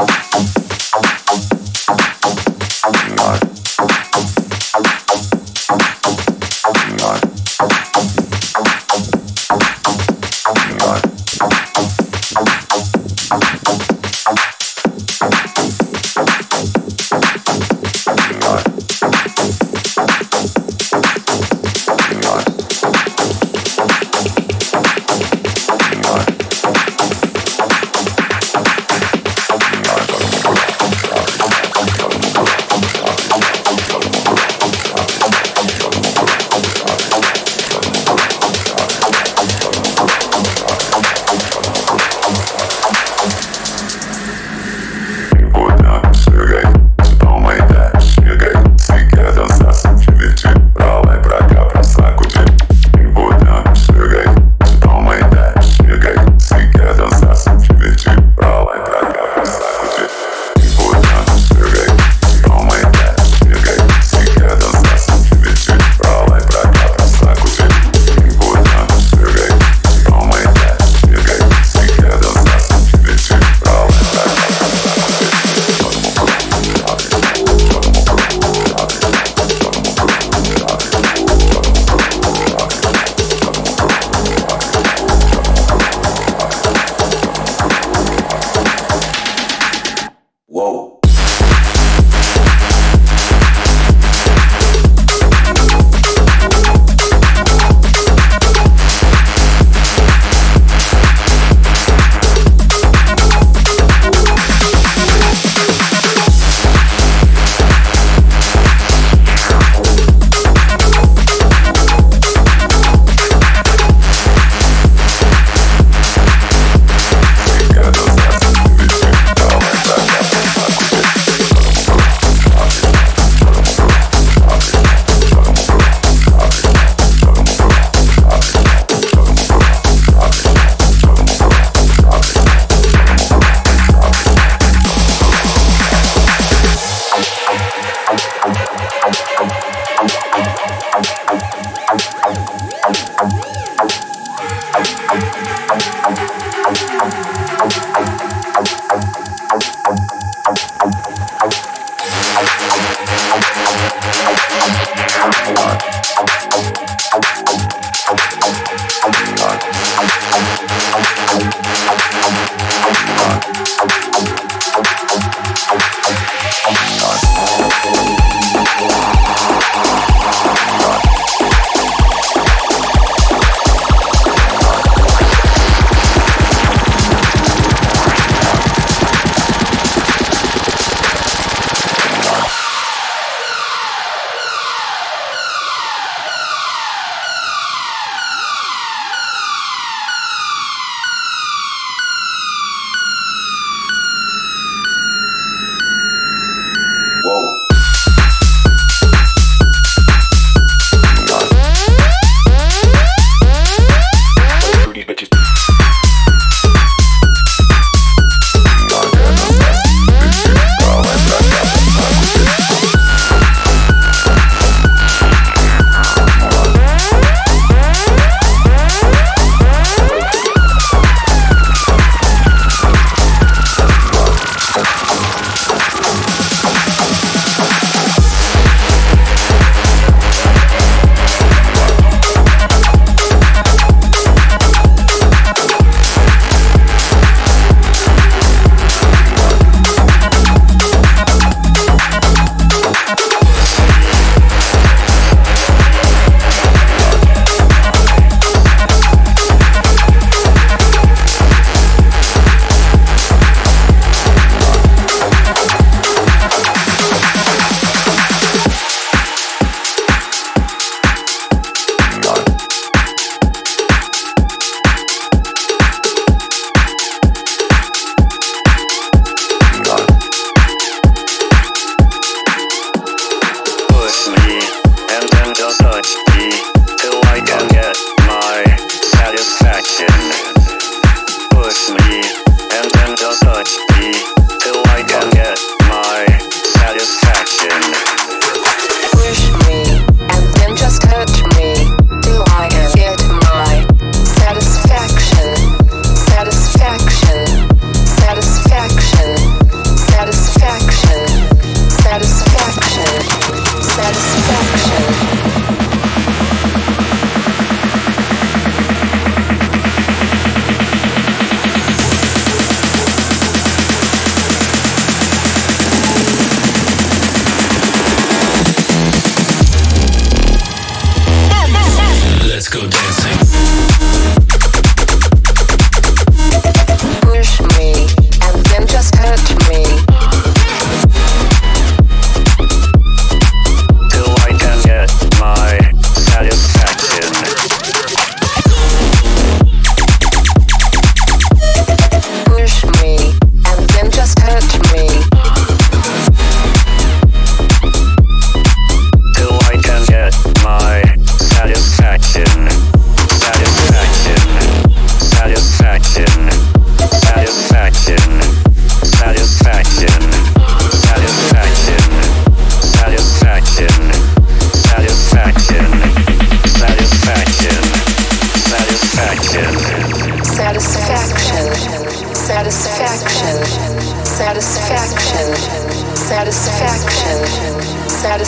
Thank you.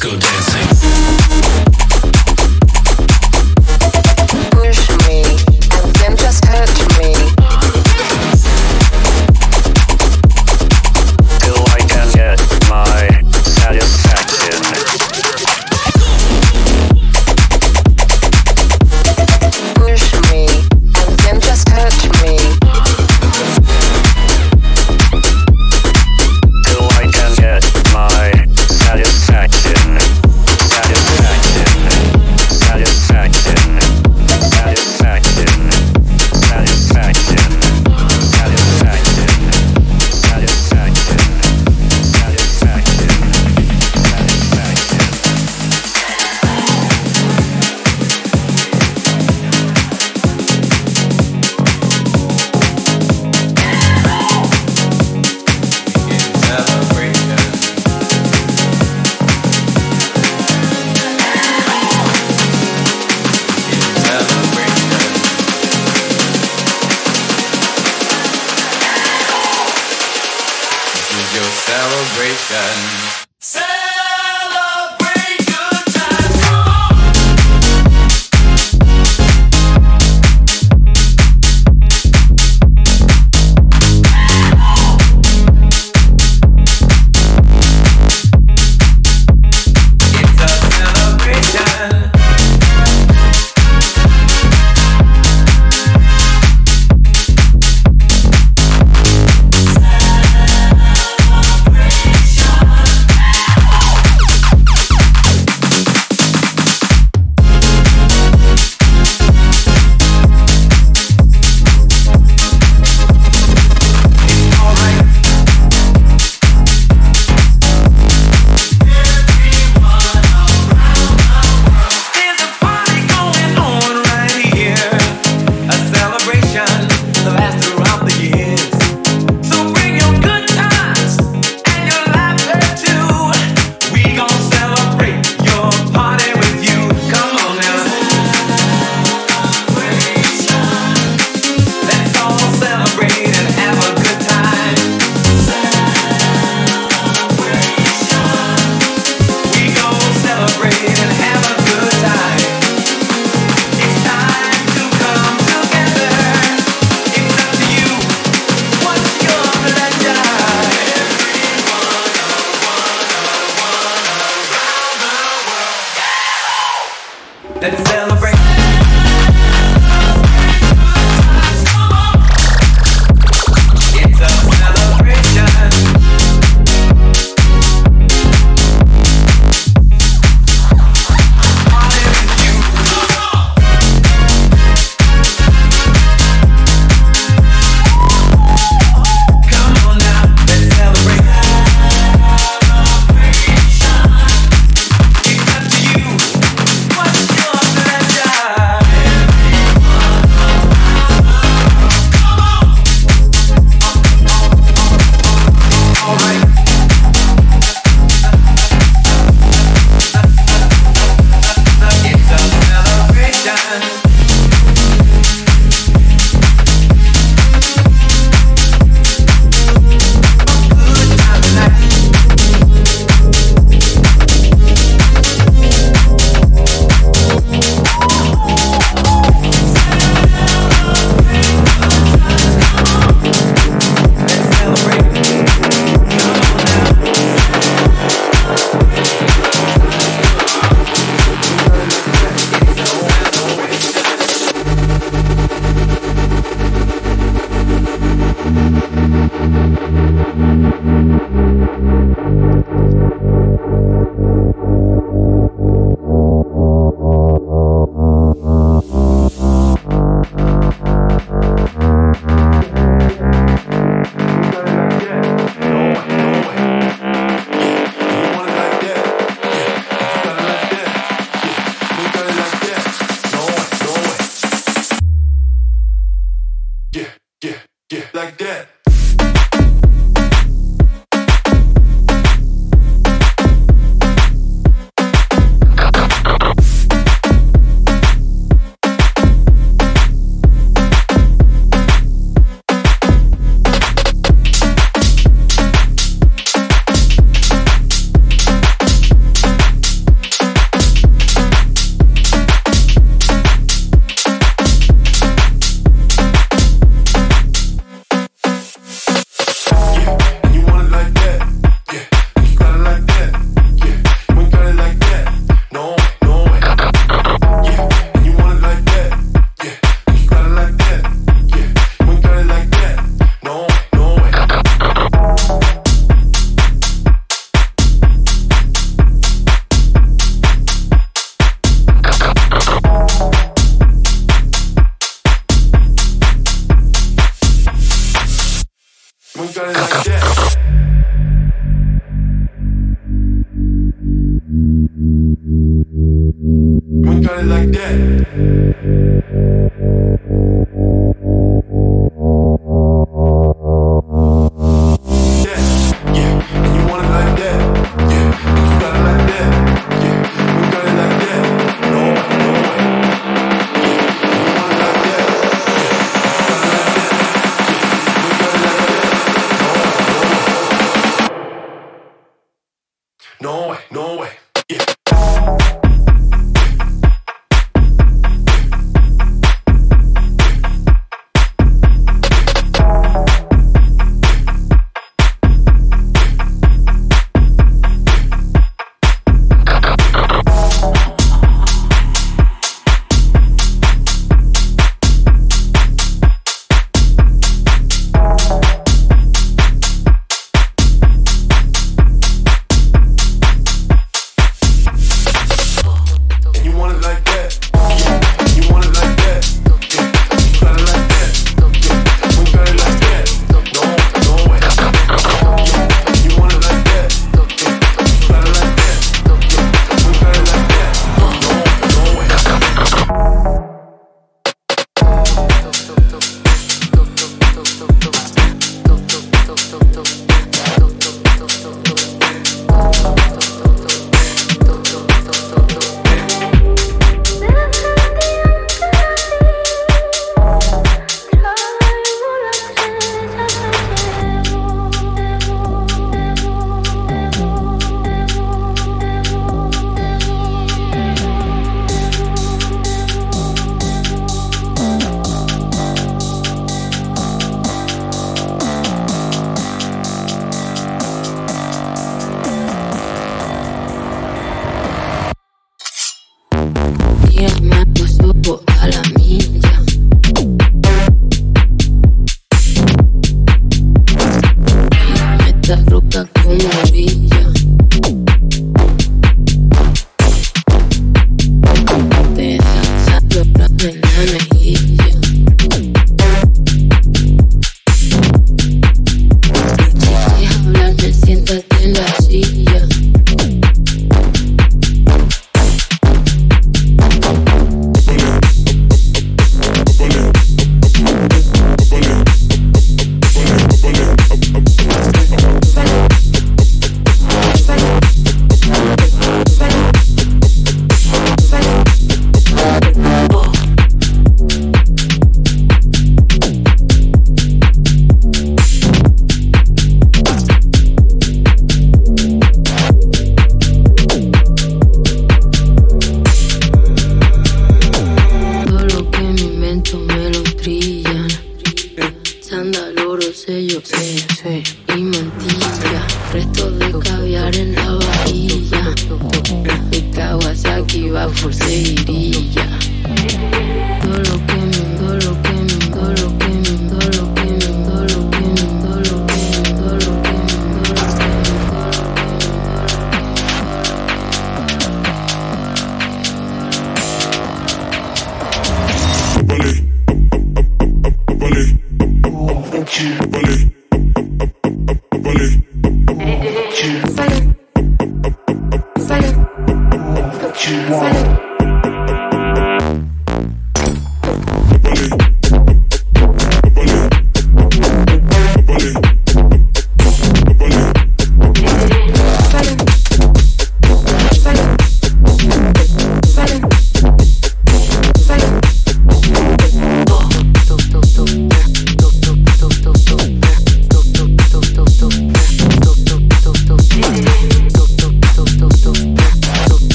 go down. for Sadie.